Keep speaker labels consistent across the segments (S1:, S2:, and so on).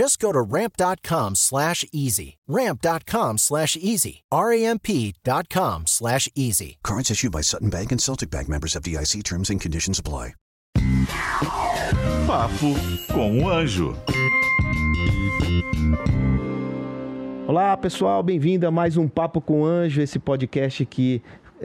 S1: Just go to ramp.com slash easy. Ramp.com slash easy. R-A-M-P.com slash easy.
S2: Cards issued by Sutton Bank and Celtic Bank members of DIC terms and conditions apply.
S3: Papo com o Anjo.
S4: Olá pessoal, bem-vindo a mais um Papo com o Anjo, esse podcast que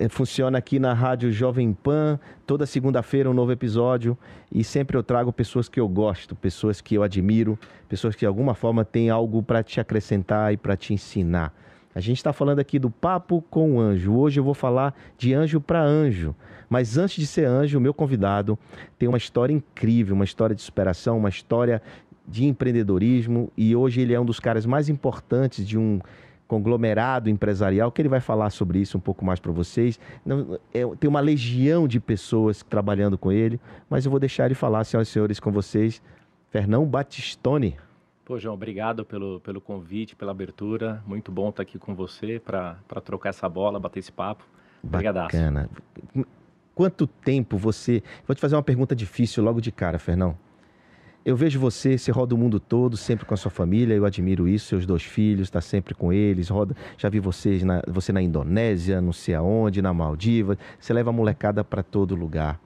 S4: funciona aqui na Rádio Jovem Pan. Toda segunda-feira um novo episódio e sempre eu trago pessoas que eu gosto, pessoas que eu admiro, pessoas que de alguma forma têm algo para te acrescentar e para te ensinar. A gente está falando aqui do Papo com o Anjo. Hoje eu vou falar de anjo para anjo. Mas antes de ser anjo, o meu convidado tem uma história incrível, uma história de superação, uma história de empreendedorismo e hoje ele é um dos caras mais importantes de um conglomerado empresarial, que ele vai falar sobre isso um pouco mais para vocês. Não, é, tem uma legião de pessoas trabalhando com ele, mas eu vou deixar ele falar, senhoras e senhores, com vocês. Fernão Batistone.
S5: Pô, João, obrigado pelo, pelo convite, pela abertura. Muito bom estar aqui com você para trocar essa bola, bater esse papo. Obrigadaço.
S4: Bacana. Quanto tempo você... Vou te fazer uma pergunta difícil logo de cara, Fernão. Eu vejo você, você roda o mundo todo, sempre com a sua família, eu admiro isso, seus dois filhos, está sempre com eles, roda, já vi vocês na, você na Indonésia, não sei aonde, na Maldiva, você leva a molecada para todo lugar.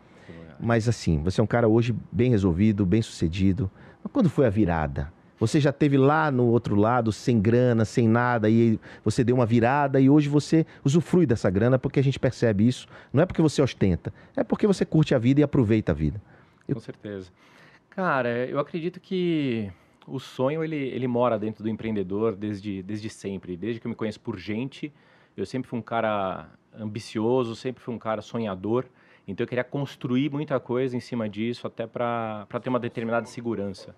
S4: Mas assim, você é um cara hoje bem resolvido, bem sucedido. Mas quando foi a virada? Você já teve lá no outro lado, sem grana, sem nada, e você deu uma virada e hoje você usufrui dessa grana porque a gente percebe isso. Não é porque você ostenta, é porque você curte a vida e aproveita a vida.
S5: Com certeza. Cara, eu acredito que o sonho ele, ele mora dentro do empreendedor desde, desde sempre. Desde que eu me conheço por gente, eu sempre fui um cara ambicioso, sempre fui um cara sonhador. Então eu queria construir muita coisa em cima disso, até para ter uma determinada segurança.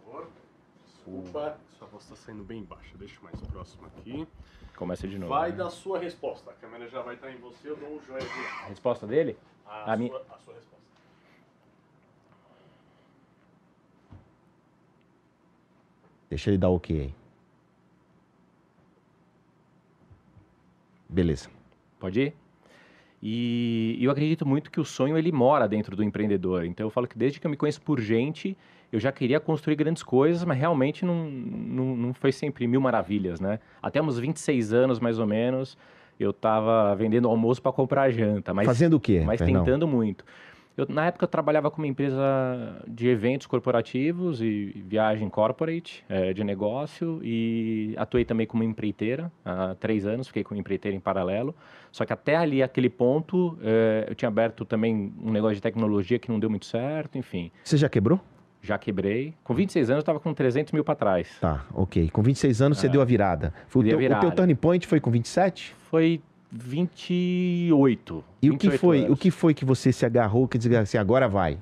S6: Desculpa, sua voz está saindo bem baixa. Deixa mais próximo aqui.
S5: Começa de novo.
S6: Vai
S5: né?
S6: da sua resposta. A câmera já vai estar em você. Eu dou um joinha.
S5: A resposta dele?
S6: A,
S5: A
S6: sua,
S5: minha-
S6: a sua resposta.
S4: Deixa ele dar o ok aí. Beleza.
S5: Pode ir? E eu acredito muito que o sonho ele mora dentro do empreendedor. Então eu falo que desde que eu me conheço por gente, eu já queria construir grandes coisas, mas realmente não, não, não foi sempre mil maravilhas, né? Até uns 26 anos, mais ou menos, eu estava vendendo almoço para comprar janta. Mas,
S4: Fazendo o quê,
S5: Mas tentando muito. Eu, na época eu trabalhava com uma empresa de eventos corporativos e viagem corporate, eh, de negócio, e atuei também como empreiteira há três anos, fiquei com empreiteira em paralelo. Só que até ali, aquele ponto, eh, eu tinha aberto também um negócio de tecnologia que não deu muito certo, enfim.
S4: Você já quebrou?
S5: Já quebrei. Com 26 anos eu estava com 300 mil para trás.
S4: Tá, ok. Com 26 anos você deu a virada. Foi o, teu, o teu
S5: virada.
S4: turning point foi com 27?
S5: Foi 28.
S4: E o que
S5: 28
S4: foi?
S5: anos.
S4: O que foi que você se agarrou que dizia assim, agora vai?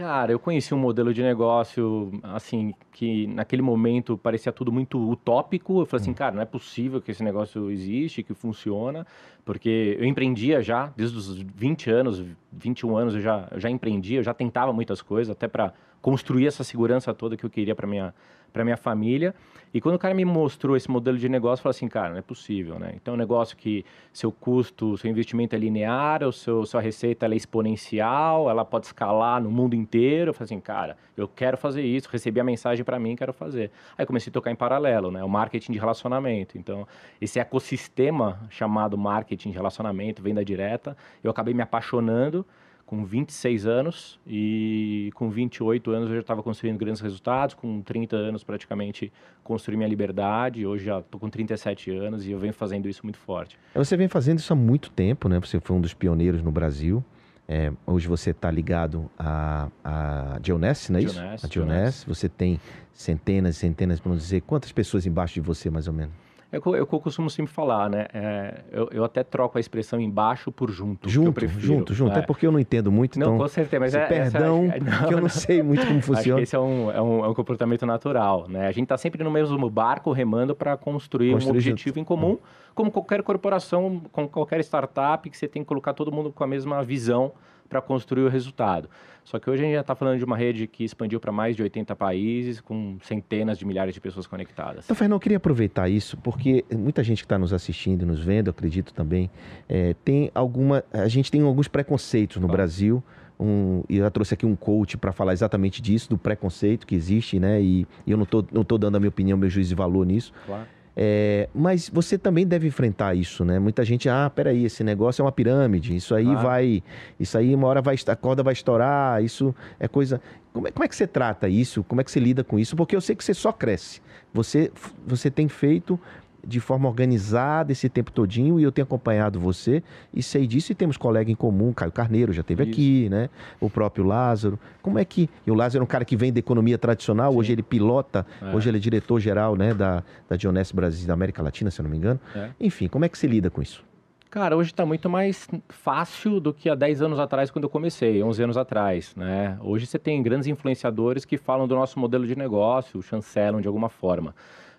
S5: Cara, eu conheci um modelo de negócio, assim, que naquele momento parecia tudo muito utópico. Eu falei assim, cara, não é possível que esse negócio existe, que funciona, porque eu empreendia já, desde os 20 anos, 21 anos eu já, eu já empreendia, eu já tentava muitas coisas, até para construir essa segurança toda que eu queria para minha para minha família. E quando o cara me mostrou esse modelo de negócio, eu falei assim, cara, não é possível, né? Então, é um negócio que seu custo, seu investimento é linear, o seu, sua receita é exponencial, ela pode escalar no mundo inteiro. Eu falei assim, cara, eu quero fazer isso, recebi a mensagem para mim, quero fazer. Aí comecei a tocar em paralelo, né? O marketing de relacionamento. Então, esse ecossistema chamado marketing de relacionamento, venda direta, eu acabei me apaixonando com 26 anos e com 28 anos eu já estava construindo grandes resultados, com 30 anos praticamente construí minha liberdade, hoje já estou com 37 anos e eu venho fazendo isso muito forte.
S4: Você vem fazendo isso há muito tempo, né? Você foi um dos pioneiros no Brasil. É, hoje você está ligado a, a Dioness, não é isso?
S5: Dioness,
S4: a Dioness. Você tem centenas e centenas, para não dizer, quantas pessoas embaixo de você, mais ou menos?
S5: É o que eu, é o que eu costumo sempre falar, né? É, eu, eu até troco a expressão embaixo por junto.
S4: Junto,
S5: prefiro.
S4: junto, junto. É.
S5: É.
S4: porque eu não entendo muito,
S5: Não,
S4: então...
S5: com certeza, mas é, essa-
S4: perdão,
S5: é- não,
S4: que eu não,
S5: não.
S4: sei muito como funciona.
S5: esse é um, é, um, é um comportamento natural, né? A gente está sempre no mesmo barco remando para construir,
S4: Construir
S5: um objetivo em comum, como qualquer corporação, como qualquer startup, que você tem que colocar todo mundo com a mesma visão para construir o resultado. Só que hoje a gente já está falando de uma rede que expandiu para mais de 80 países, com centenas de milhares de pessoas conectadas.
S4: Então, Fernão, eu queria aproveitar isso, porque muita gente que está nos assistindo e nos vendo, acredito também, é, tem alguma. A gente tem alguns preconceitos no
S5: Claro.
S4: Brasil. Um, e eu já trouxe aqui um coach para falar exatamente disso, do preconceito que existe, né? E, e eu não estou não tô dando a minha opinião, meu juízo de valor nisso.
S5: Claro.
S4: É, mas você também deve enfrentar isso, né? Muita gente, ah, peraí, esse negócio é uma pirâmide, isso aí
S5: Claro.
S4: vai, isso aí uma hora vai, a corda vai estourar, isso é coisa. Como é, como é que você trata isso? Como é que você lida com isso? Porque eu sei que você só cresce. Você, você tem feito de forma organizada esse tempo todinho e eu tenho acompanhado você e sei disso e temos colega em comum, Caio Carneiro já esteve
S5: Isso.
S4: aqui, né? O próprio Lázaro. Como é que. E o Lázaro é um cara que vem da economia tradicional, hoje ele pilota,
S5: É.
S4: hoje ele é diretor-geral né, da, da Dionés Brasil da América Latina, se eu não me engano.
S5: É.
S4: Enfim, como é que você lida com isso?
S5: Cara, hoje está muito mais fácil do que há 10 anos atrás, quando eu comecei, 11 anos atrás, né? Hoje você tem grandes influenciadores que falam do nosso modelo de negócio, chancelam de alguma forma.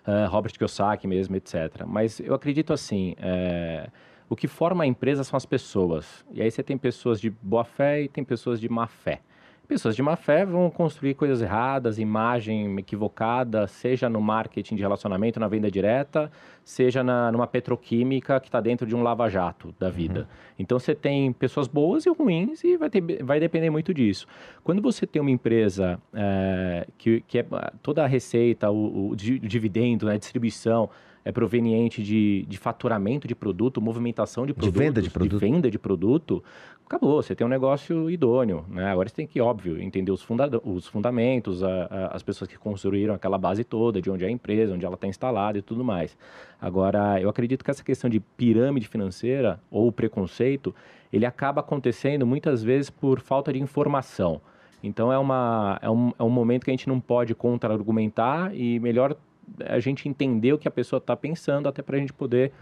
S5: Eh, Robert Kiyosaki mesmo, etc. Mas eu acredito assim, eh, o que forma a empresa são as pessoas. E aí você tem pessoas de boa fé e tem pessoas de má fé. Pessoas de má fé vão construir coisas erradas, imagem equivocada, seja no marketing de relacionamento, na venda direta, seja na, numa petroquímica que está dentro de um lava-jato da vida. Então você tem pessoas boas e ruins e vai, ter, vai depender muito disso. Quando você tem uma empresa eh, que, que é toda a receita, o, o dividendo, né, a distribuição é proveniente de, de faturamento de produto, movimentação de
S4: De
S5: produtos,
S4: venda de produto.
S5: venda de produto, acabou, você tem um negócio idôneo, né? Agora você tem que, óbvio, entender os, funda os fundamentos, a- a- as pessoas que construíram aquela base toda, de onde é a empresa, onde ela está instalada e tudo mais. Agora, eu acredito que essa questão de pirâmide financeira ou preconceito, ele acaba acontecendo muitas vezes por falta de informação. Então é, uma, é, um, é um momento que a gente não pode contra-argumentar e melhor a gente entender o que a pessoa está pensando até para a gente poder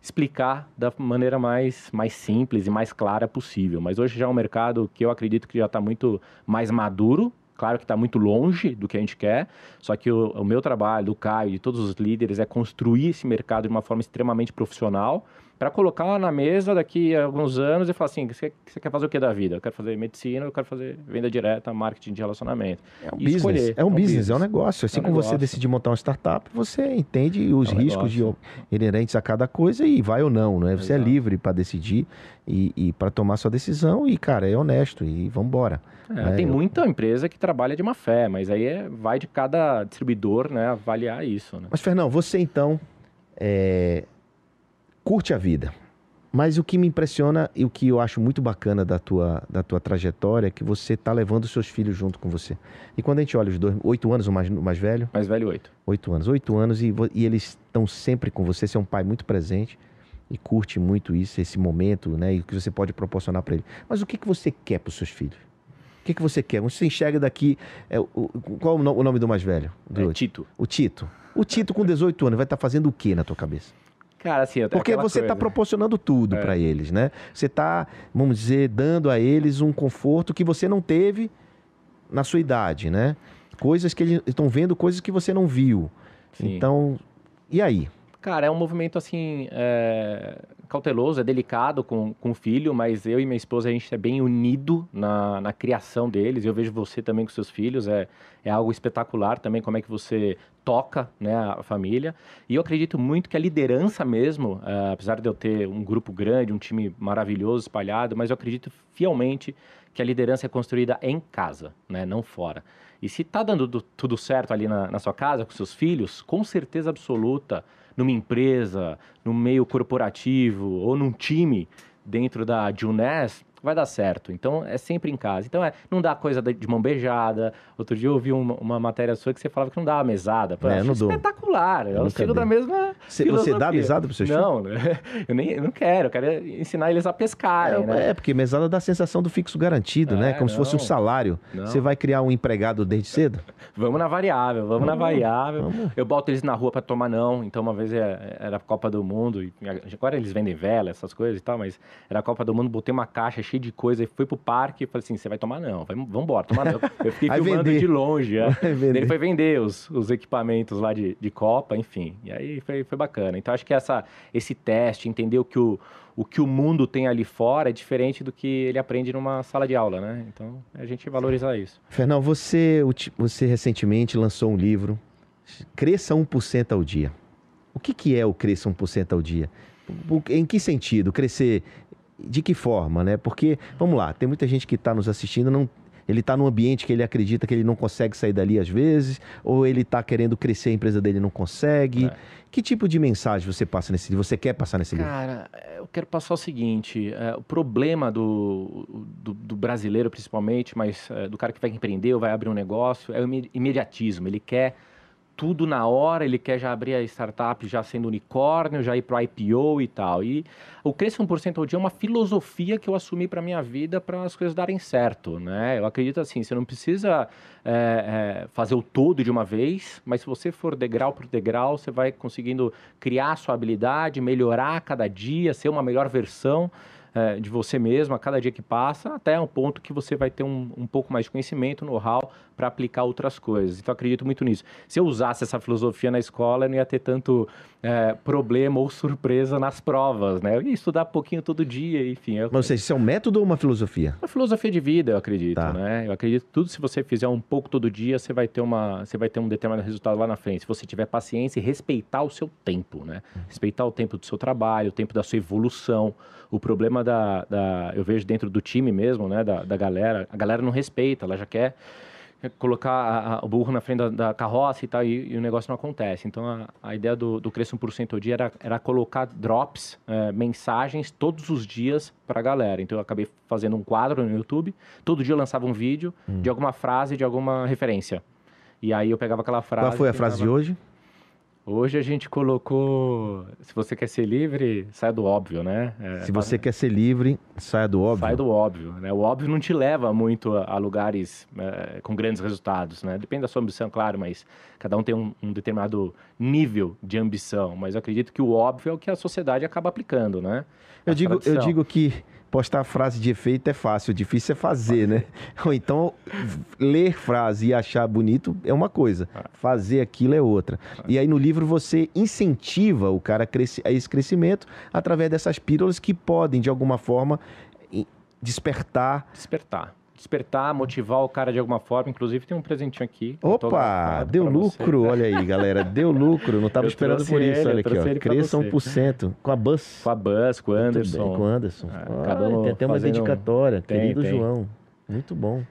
S5: explicar da maneira mais, mais simples e mais clara possível. Mas hoje já é um mercado que eu acredito que já está muito mais maduro. Claro que está muito longe do que a gente quer, só que o, o meu trabalho, do Caio, de todos os líderes, é construir esse mercado de uma forma extremamente profissional para colocar na mesa daqui a alguns anos e falar assim: você, você quer fazer o que da vida? Eu quero fazer medicina, eu quero fazer venda direta, marketing de relacionamento.
S4: É um business.
S5: escolher.
S4: É um
S5: É um
S4: business,
S5: business.
S4: é um negócio. Assim
S5: É um
S4: como você
S5: negócio.
S4: decidir montar uma startup, você entende os
S5: É um
S4: riscos de, inerentes a cada coisa e vai ou não, né? Você é livre para decidir e, e para tomar sua decisão e, cara, é honesto e vamos embora.
S5: É,
S4: É,
S5: tem muita empresa que trabalha de má fé, mas aí é- vai de cada distribuidor né, avaliar isso. Né?
S4: Mas, Fernão, você então é, curte a vida. Mas o que me impressiona e o que eu acho muito bacana da tua, da tua trajetória é que você está levando os seus filhos junto com você. E quando a gente olha os dois, oito anos o mais, o mais velho,
S5: Mais velho oito.
S4: oito anos, oito anos e, e eles estão sempre com você. Você é um pai muito presente e curte muito isso, esse momento, né? E o que você pode proporcionar para ele. Mas o que, que você quer para os seus filhos? O que, que você quer? Você enxerga daqui. é, o- qual o no- o nome do mais velho? Do
S5: É? Tito.
S4: O Tito. O Tito, com 18 anos, vai estar fazendo o que na tua cabeça?
S5: Cara, assim, até
S4: Porque você está proporcionando tudo
S5: É.
S4: para eles, né? Você está, vamos dizer, dando a eles um conforto que você não teve na sua idade, né? Coisas que eles estão vendo, coisas que você não viu.
S5: Sim.
S4: Então, e aí?
S5: Cara, é um movimento assim é, cauteloso, é delicado com, com o filho, mas eu e minha esposa a gente é bem unido na, na criação deles. Eu vejo você também com seus filhos, é, é algo espetacular também como é que você toca né, a família. E eu acredito muito que a liderança mesmo, é, apesar de eu ter um grupo grande, um time maravilhoso espalhado, mas eu acredito fielmente que a liderança é construída em casa, né, não fora. E se tá dando do- tudo certo ali na, na sua casa, com seus filhos, com certeza absoluta, numa empresa, no meio corporativo ou num time dentro da Juness, vai dar certo. Então, é sempre em casa. Então, é, não dá coisa de mão beijada. Outro dia eu ouvi uma, uma matéria sua que você falava que não dava mesada. Pô,
S4: É,
S5: eu
S4: eu não dou.
S5: espetacular. É o
S4: nunca
S5: estilo
S4: dei.
S5: da mesma
S4: Você- você dá mesada pros seus
S5: Não, né? eu nem eu não quero. Eu quero ensinar eles a pescarem,
S4: É,
S5: né?
S4: é, porque mesada dá a sensação do fixo garantido, né?
S5: É,
S4: Como se fosse um
S5: não.
S4: salário.
S5: Não.
S4: Você vai criar um empregado desde cedo?
S5: Vamos na variável, vamos, na variável.
S4: vamos.
S5: Eu boto eles na rua pra tomar não. Então, uma vez é- era a Copa do Mundo. E agora eles vendem vela, essas coisas e tal, mas era a Copa do Mundo, botei uma caixa cheia de coisa e fui pro parque e falei assim: você vai tomar não, vai, vambora, tomar não. Eu fiquei filmando
S4: vender.
S5: de longe. é. Ele foi vender os, os equipamentos lá de, de Copa, enfim. E aí foi, foi bacana. Então, acho que essa, esse teste, entender o que o, o que o mundo tem ali fora é diferente do que ele aprende numa sala de aula, né? Então, a gente valorizar isso.
S4: Fernão, você, você recentemente lançou um livro, Cresça 1% ao dia. O que, que é o Cresça 1% ao dia? Em que sentido? Crescer de que forma, né? Porque, vamos lá, tem muita gente que está nos assistindo, não, ele está num ambiente que ele acredita que ele não consegue sair dali às vezes, ou ele está querendo crescer, a empresa dele não consegue.
S5: É.
S4: Que tipo de mensagem você passa nesse livro? Você quer passar nesse livro?
S5: Cara, eu quero passar o seguinte: é, o problema do, do, do brasileiro, principalmente, mas é, do cara que vai empreender ou vai abrir um negócio, é o ime- imediatismo. Ele quer tudo na hora, ele quer já abrir a startup já sendo unicórnio, já ir para o IPO e tal. E o Cresça 1% ao dia é uma filosofia que eu assumi para minha vida para as coisas darem certo, né? Eu acredito assim, você não precisa é, é, fazer o todo de uma vez, mas se você for degrau por degrau, você vai conseguindo criar a sua habilidade, melhorar cada dia, ser uma melhor versão é, de você mesmo a cada dia que passa, até um ponto que você vai ter um, um pouco mais de conhecimento, know-how para aplicar outras coisas. Então, eu acredito muito nisso. Se eu usasse essa filosofia na escola, eu não ia ter tanto é, problema ou surpresa nas provas, né? Eu ia estudar pouquinho todo dia, enfim. É
S4: Mas, ou seja, isso é um método ou uma filosofia?
S5: uma filosofia de vida, eu acredito,
S4: Tá.
S5: né? Eu acredito que tudo, se você fizer um pouco todo dia, você vai ter uma, você vai ter um determinado resultado lá na frente. Se você tiver paciência e respeitar o seu tempo, né? Respeitar o tempo do seu trabalho, o tempo da sua evolução. O problema da, da eu vejo dentro do time mesmo, né? Da, da galera, a galera não respeita, ela já quer colocar a- a- o burro na frente da, da carroça e tal, e, e o negócio não acontece. Então, a, a ideia do, do Cresça 1% ao dia era, era colocar drops, eh, mensagens, todos os dias para a galera. Então, eu acabei fazendo um quadro no YouTube, todo dia eu lançava um vídeo de alguma frase, de alguma referência. E aí eu pegava aquela frase...
S4: Qual foi a
S5: e
S4: frase de hoje?
S5: Hoje a gente colocou, se você quer ser livre, sai do óbvio, né? É,
S4: Se você quer ser livre, saia do óbvio.
S5: Sai do óbvio, né? O óbvio não te leva muito a, lugares eh, com grandes resultados, né? Depende da sua ambição, claro, mas cada um tem um, um determinado nível de ambição. Mas eu acredito que o óbvio é o que a sociedade acaba aplicando, né?
S4: Eu digo, eu digo que postar frase de efeito é fácil, difícil é fazer, né? Ou então, ler frase e achar bonito é uma coisa, fazer aquilo é outra. E aí no livro você incentiva o cara a, esse crescimento através dessas pílulas que podem, de alguma forma, despertar.
S5: Despertar. Despertar, motivar o cara de alguma forma. Inclusive tem um presentinho aqui.
S4: Opa, deu
S5: pra você.
S4: lucro, olha aí, galera, deu lucro, não estava esperando por isso,
S5: ele, eu
S4: olha aqui, ó. Cresça
S5: você.
S4: 1% com a Bus.
S5: Com a Buzz, com o Anderson.
S4: bem, com o Anderson. Ah,
S5: acabamos
S4: tem até uma
S5: fazendo um-
S4: dedicatória,
S5: Tem,
S4: querido
S5: tem.
S4: João. Muito bom.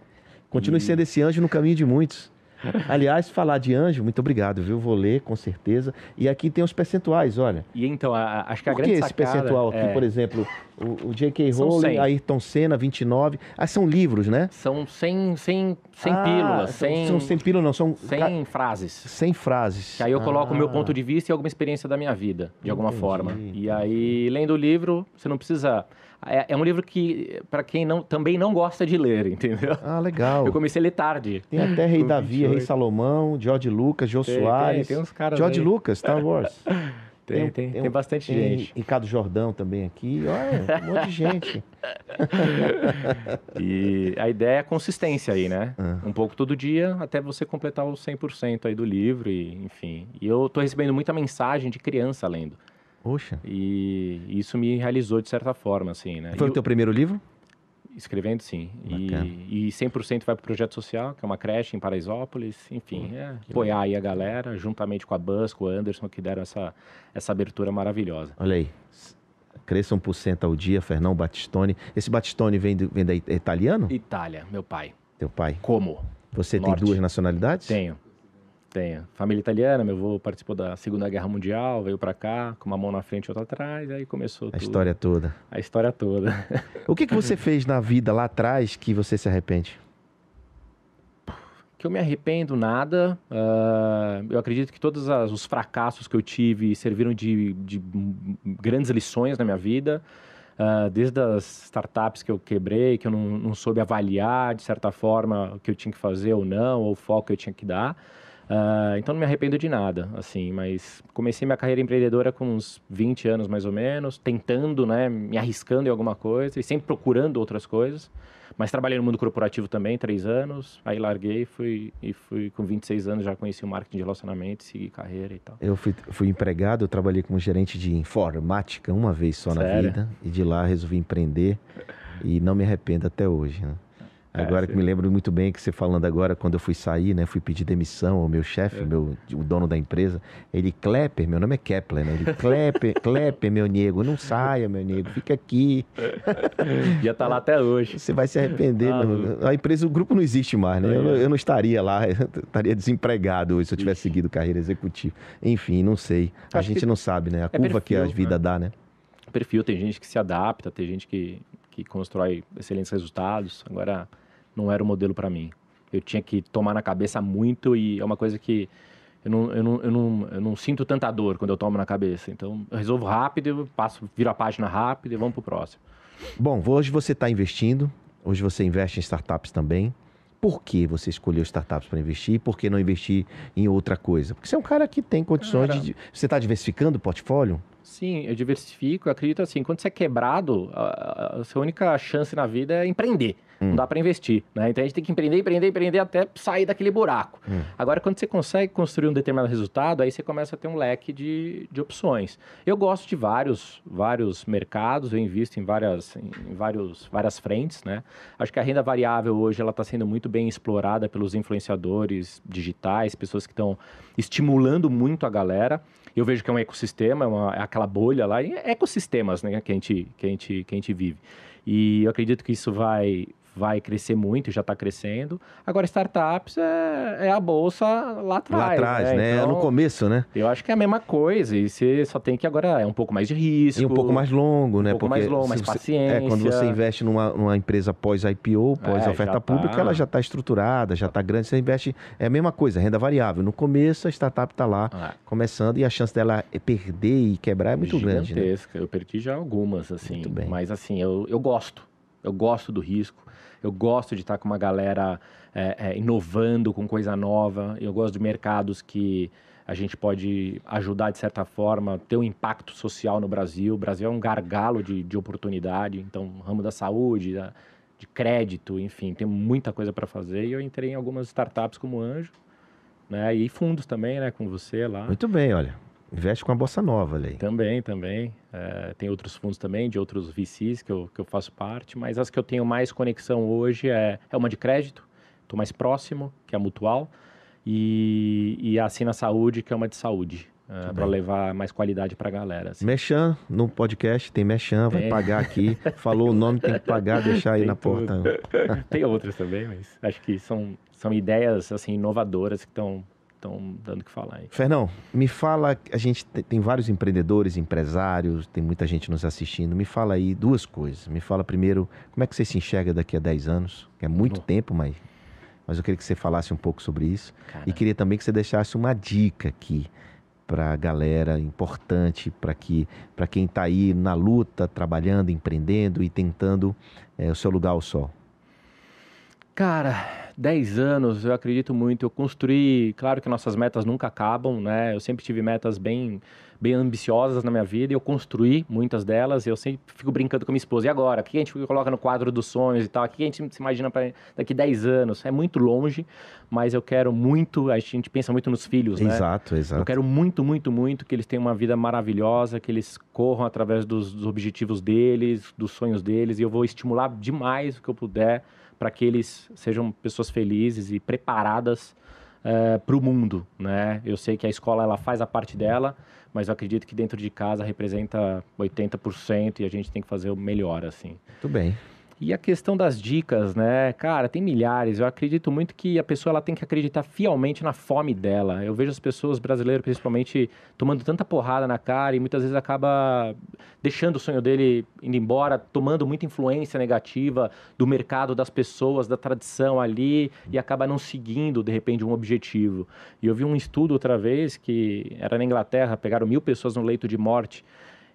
S4: Continue
S5: E-
S4: sendo esse anjo no caminho de muitos. Aliás, falar de anjo, muito obrigado, viu? Vou ler, com certeza. E aqui tem os percentuais, olha.
S5: E então, a- acho que a
S4: Por que
S5: grande
S4: esse
S5: sacada
S4: percentual aqui,
S5: é-
S4: por exemplo? O, o J.K. Rowling,
S5: 100.
S4: Ayrton Senna, 29. Ah, são livros, né?
S5: São 100, 100, 100
S4: Ah,
S5: pílulas,
S4: são-
S5: 100,
S4: São 100 pílulas, não, são
S5: 100
S4: ca-
S5: frases.
S4: 100 frases.
S5: Que aí eu coloco o meu
S4: Ah,
S5: ponto de vista e alguma experiência da minha vida, de alguma
S4: Entendi,
S5: forma. E aí, lendo o livro, você não precisa. É, é um livro que, para quem não, também não gosta de ler, entendeu?
S4: Ah, legal.
S5: Eu comecei a ler tarde.
S4: Tem até Rei Davi, Rei
S5: 28.
S4: George Lucas, Jô
S5: Tem, tem,
S4: Soares.
S5: tem uns caras
S4: George
S5: aí.
S4: Lucas, Star Wars.
S5: Tem, tem, tem,
S4: um-
S5: bastante
S4: tem
S5: gente.
S4: Ricardo Jordão também aqui. Olha, um monte de gente.
S5: E a ideia é a consistência aí, né?
S4: Ah.
S5: Um pouco todo dia até você completar os 100% aí do livro, e, enfim. E eu tô recebendo muita mensagem de criança lendo.
S4: Poxa.
S5: E isso me realizou de certa forma, assim, né?
S4: Foi
S5: E
S4: o teu primeiro livro?
S5: Escrevendo, sim.
S4: Bacana.
S5: E, e 100% vai para o projeto social, que é uma creche em Paraisópolis. Enfim, é apoiar aí a galera, juntamente com a Buzz, com o Anderson, que deram essa, essa abertura maravilhosa.
S4: Olha aí. Cresça 1% ao dia, Fernão Battistone. Esse Battistone vem, do- vem da é italiano?
S5: Itália, meu pai.
S4: Teu pai.
S5: Como?
S4: Você
S5: Norte.
S4: tem duas nacionalidades?
S5: Tenho. Tenho. Família italiana, meu avô participou da Segunda Guerra Mundial, veio para cá, com uma mão na frente e outra atrás, aí começou
S4: A
S5: tudo.
S4: história toda.
S5: A história toda.
S4: O que, que você fez na vida lá atrás que você se arrepende?
S5: que eu me arrependo nada. ah, eu acredito que todos as- os fracassos que eu tive serviram de, de grandes lições na minha vida. Ah, desde as startups que eu quebrei, que eu não, não soube avaliar de certa forma o que eu tinha que fazer ou não, ou o foco que eu tinha que dar. Ah, então não me arrependo de nada, assim, mas comecei minha carreira empreendedora com uns 20 anos mais ou menos, tentando, né, me arriscando em alguma coisa e sempre procurando outras coisas. Mas trabalhei no mundo corporativo também, três anos. Aí larguei fui, e fui com 26 anos, já conheci o marketing de relacionamento, segui carreira e tal.
S4: Eu fui, fui empregado, eu trabalhei como gerente de informática uma vez só na
S5: Sério?
S4: vida. E de lá resolvi empreender e não me arrependo até hoje. né? Agora
S5: É,
S4: que me lembro muito bem que você falando agora, quando eu fui sair, né? Fui pedir demissão ao meu chefe,
S5: É.
S4: meu, o dono da empresa. Ele, Klepper, meu nome é Kepler, né? Ele, Klepper, Klepper, meu nego, não saia, meu nego, fica aqui.
S5: Já tá lá até hoje.
S4: Você vai se arrepender.
S5: Ah,
S4: não- a empresa, o grupo não existe mais, né? Eu, não-
S5: É.
S4: eu não estaria lá, eu estaria desempregado hoje se eu tivesse seguido carreira executiva. Enfim, não sei. A
S5: Acho
S4: gente
S5: que
S4: não sabe, né? A
S5: é
S4: curva que a
S5: perfil,
S4: vida
S5: né?
S4: dá, né?
S5: perfil, tem gente que se adapta, tem gente que, que constrói excelentes resultados. Agora, não era o modelo para mim. Eu tinha que tomar na cabeça muito e é uma coisa que eu não, eu não, eu não, eu não sinto tanta dor quando eu tomo na cabeça. Então, eu resolvo rápido, eu passo, viro a página rápido e vamos pro próximo.
S4: Bom, hoje você está investindo, hoje você investe em startups também. Por que você escolheu startups para investir e por que não investir em outra coisa? Porque você é um cara que tem condições
S5: Cara.
S4: de. Você está diversificando o portfólio?
S5: Sim, eu diversifico. Eu acredito assim, quando você é quebrado, a, a- a sua única chance na vida é empreender. Não dá para investir, né? Então a gente tem que empreender, empreender, empreender até sair daquele buraco. Agora, quando você consegue construir um determinado resultado, aí você começa a ter um leque de, de opções. Eu gosto de vários, vários mercados, eu invisto em várias, em vários, várias frentes, né? Acho que a renda variável hoje ela está sendo muito bem explorada pelos influenciadores digitais, pessoas que estão estimulando muito a galera. Eu vejo que é um ecossistema, é, uma- é aquela bolha lá, é ecossistemas né, que, a gente, que, a gente, que a gente vive. E eu acredito que isso vai, vai crescer muito, já está crescendo. Agora, startups é, é a bolsa lá atrás.
S4: Lá atrás, né?
S5: Então,
S4: No começo, né?
S5: Eu acho que é a mesma coisa, e você só tem que agora é um pouco mais de risco.
S4: E um pouco mais longo, né?
S5: um pouco mais longo, mais
S4: você-
S5: paciência.
S4: É, quando você investe numa, numa empresa pós-IPO,
S5: É,
S4: pós-oferta
S5: já
S4: pública,
S5: tá.
S4: ela já está estruturada, já está grande. Você investe. É a mesma coisa, renda variável. No começo, a startup está lá,
S5: Ah,
S4: começando, e a chance dela perder e quebrar é muito grande. Né?
S5: gigantesca. Eu perdi já algumas, assim.
S4: Muito bem.
S5: Mas assim, eu, eu gosto. Eu gosto do risco. Eu gosto de estar com uma galera é, é, inovando com coisa nova. Eu gosto de mercados que a gente pode ajudar de certa forma, ter um impacto social no Brasil. O Brasil é um gargalo de, de oportunidade. Então, ramo da saúde, da- de crédito, enfim, tem muita coisa para fazer. E eu entrei em algumas startups como anjo, né? E fundos também, né? Com você lá.
S4: Muito bem, olha. Investe com a Bossa Nova, Lei.
S5: Também, também. É, tem outros fundos também, de outros VCs que eu, que eu faço parte, mas as que eu tenho mais conexão hoje é, é uma de crédito, estou mais próximo, que é a Mutual, e, e a Assina Saúde, que é uma de saúde,
S4: Muito
S5: para
S4: bem.
S5: levar mais qualidade para a galera. assim.
S4: Mechan, no podcast tem Mechan, vai pagar aqui. Falou o nome, tem que pagar, deixar aí
S5: Tem
S4: na
S5: tudo.
S4: porta.
S5: tem outras também, mas acho que são, são ideias assim inovadoras que estão dando o que falar. Aí.
S4: Fernão, me fala, a gente te- tem vários empreendedores, empresários, tem muita gente nos assistindo. Me fala aí duas coisas. Me fala primeiro, como é que você se enxerga daqui a 10 anos? Que é muito
S5: Bom.
S4: tempo, mas, mas eu queria que você falasse um pouco sobre isso.
S5: Cara,
S4: E queria também que você deixasse uma dica aqui para a galera importante, para que quem está aí na luta, trabalhando, empreendendo e tentando eh, o seu lugar ao sol.
S5: Cara, 10 anos, eu acredito muito. Eu construí, claro que nossas metas nunca acabam, né? Eu sempre tive metas bem, bem ambiciosas na minha vida e eu construí muitas delas. Eu sempre fico brincando com minha esposa. E agora? O que a gente coloca no quadro dos sonhos e tal? O que a gente se imagina para daqui 10 anos? É muito longe, mas eu quero muito. A gente pensa muito nos filhos, né?
S4: Exato, exato.
S5: Eu quero muito, muito, muito que eles tenham uma vida maravilhosa, que eles corram através dos, dos objetivos deles, dos sonhos deles, e eu vou estimular demais o que eu puder para que eles sejam pessoas felizes e preparadas para o mundo, né? Eu sei que a escola ela faz a parte dela, mas eu acredito que dentro de casa representa 80% e a gente tem que fazer o melhor, assim.
S4: Muito bem.
S5: E a questão das dicas, né? Cara, tem milhares. Eu acredito muito que a pessoa ela tem que acreditar fielmente na fome dela. Eu vejo as pessoas brasileiras, principalmente, tomando tanta porrada na cara e muitas vezes acaba deixando o sonho dele indo embora, tomando muita influência negativa do mercado, das pessoas, da tradição ali e acaba não seguindo, de repente, um objetivo. E eu vi um estudo outra vez que era na Inglaterra, pegaram mil pessoas no leito de morte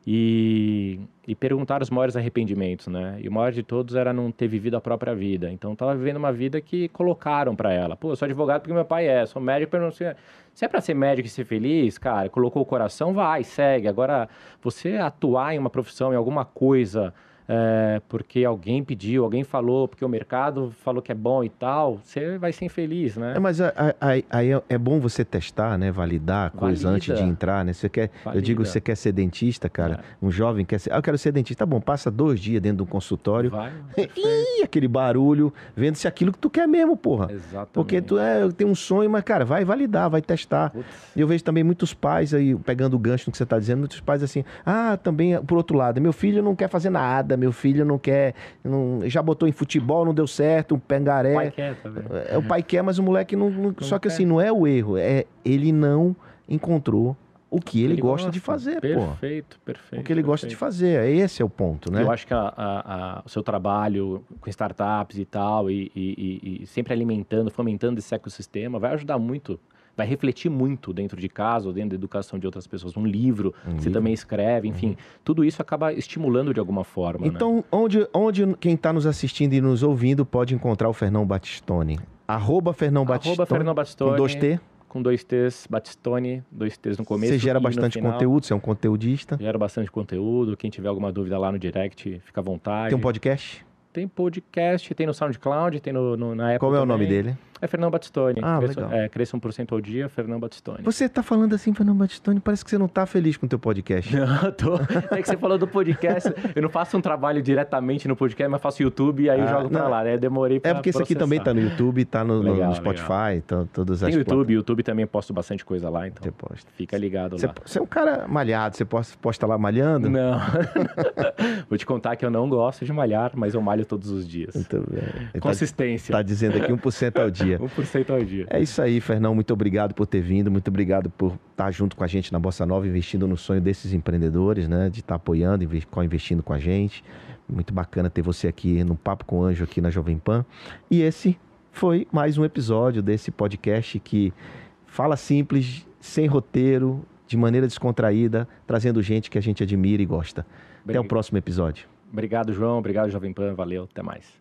S5: e, e perguntaram os maiores arrependimentos, né? E o maior de todos era não ter vivido a própria vida. Então, estava vivendo uma vida que colocaram para ela. Pô, eu sou advogado porque meu pai é, sou médico porque não sei... Se é para ser médico e ser feliz, cara, colocou o coração, vai, segue. Agora, você atuar em uma profissão, em alguma coisa é, porque alguém pediu, alguém falou, porque o mercado falou que é bom e tal, você vai ser infeliz, né?
S4: É, mas aí é, é, bom você testar, né? Validar a coisa Valida. antes de entrar, né? Você quer, eu digo, você quer ser dentista, cara, é. um jovem quer ser, ah, eu quero ser dentista, tá bom, passa dois dias dentro de um consultório, vai, Ih, aquele barulho, vendo se aquilo que tu quer mesmo, porra. Exatamente. Porque tu é, tem um sonho, mas, cara, vai validar, vai testar. Putz. Eu vejo também muitos pais aí, pegando o gancho no que você está dizendo, muitos pais assim, ah, também, por outro lado, meu filho não quer fazer nada, meu filho não quer. Não, já botou em futebol, não deu certo, um pengaré. O pai quer, vendo? É, o pai quer, mas o moleque não. não, só que assim, não é o erro, é ele não encontrou o que ele, ele gosta, gosta, de fazer,
S5: perfeito,
S4: pô.
S5: Perfeito, perfeito.
S4: O que ele perfeito. gosta de fazer, esse é o ponto, né?
S5: Eu acho que a, a, a, o seu trabalho com startups e tal, e, e, e, sempre alimentando, fomentando esse ecossistema, vai ajudar muito vai refletir muito dentro de casa ou dentro da educação de outras pessoas. Um livro, um você livro. também escreve, enfim, uhum. tudo isso acaba estimulando de alguma forma.
S4: Né? Então,
S5: né?
S4: onde, onde quem está nos assistindo e nos ouvindo pode encontrar o Fernão Batistone? Arroba Fernão Batistone. Arroba Fernão Batistone. Com dois T?
S5: com dois T's, Batistone, dois T's no começo.
S4: Você gera bastante conteúdo, você é um conteudista.
S5: Gera bastante conteúdo. Quem tiver alguma dúvida lá no direct, fica à vontade.
S4: Tem um podcast?
S5: Tem podcast, tem no SoundCloud, tem no, no na Apple
S4: Qual é
S5: também.
S4: o nome dele?
S5: É Fernando Batistoni.
S4: Ah,
S5: cresça,
S4: legal.
S5: É, cresça 1% ao dia, Fernando Batistoni.
S4: Você tá falando assim, Fernando Batistoni, parece que você não tá feliz com o teu podcast.
S5: Não, tô. É que você falou do podcast, eu não faço um trabalho diretamente no podcast, mas faço YouTube e aí ah, eu jogo pra lá, né? Demorei pra
S4: É porque
S5: processar.
S4: isso aqui também tá no YouTube, tá no, legal, no Spotify, então todas as
S5: Tem YouTube. YouTube também posto bastante coisa lá, então.
S4: Você posta.
S5: Fica ligado
S4: você,
S5: lá.
S4: Você é um cara malhado, você posta, posta lá malhando?
S5: Não. Vou te contar que eu não gosto de malhar, mas eu malho todos os dias.
S4: Muito bem.
S5: Tá Consistência.
S4: Tá, tá dizendo aqui 1% ao dia.
S5: 1% ao dia.
S4: É isso aí, Fernão. Muito obrigado por ter vindo, muito obrigado por estar junto com a gente na Bossa Nova, investindo no sonho desses empreendedores, né? De estar apoiando, investindo com a gente. Muito bacana ter você aqui no Papo com o Anjo aqui na Jovem Pan. E esse foi mais um episódio desse podcast que fala simples, sem roteiro, de maneira descontraída, trazendo gente que a gente admira e gosta. Até o próximo episódio.
S5: Obrigado, João. Obrigado, Jovem Pan. Valeu. Até mais.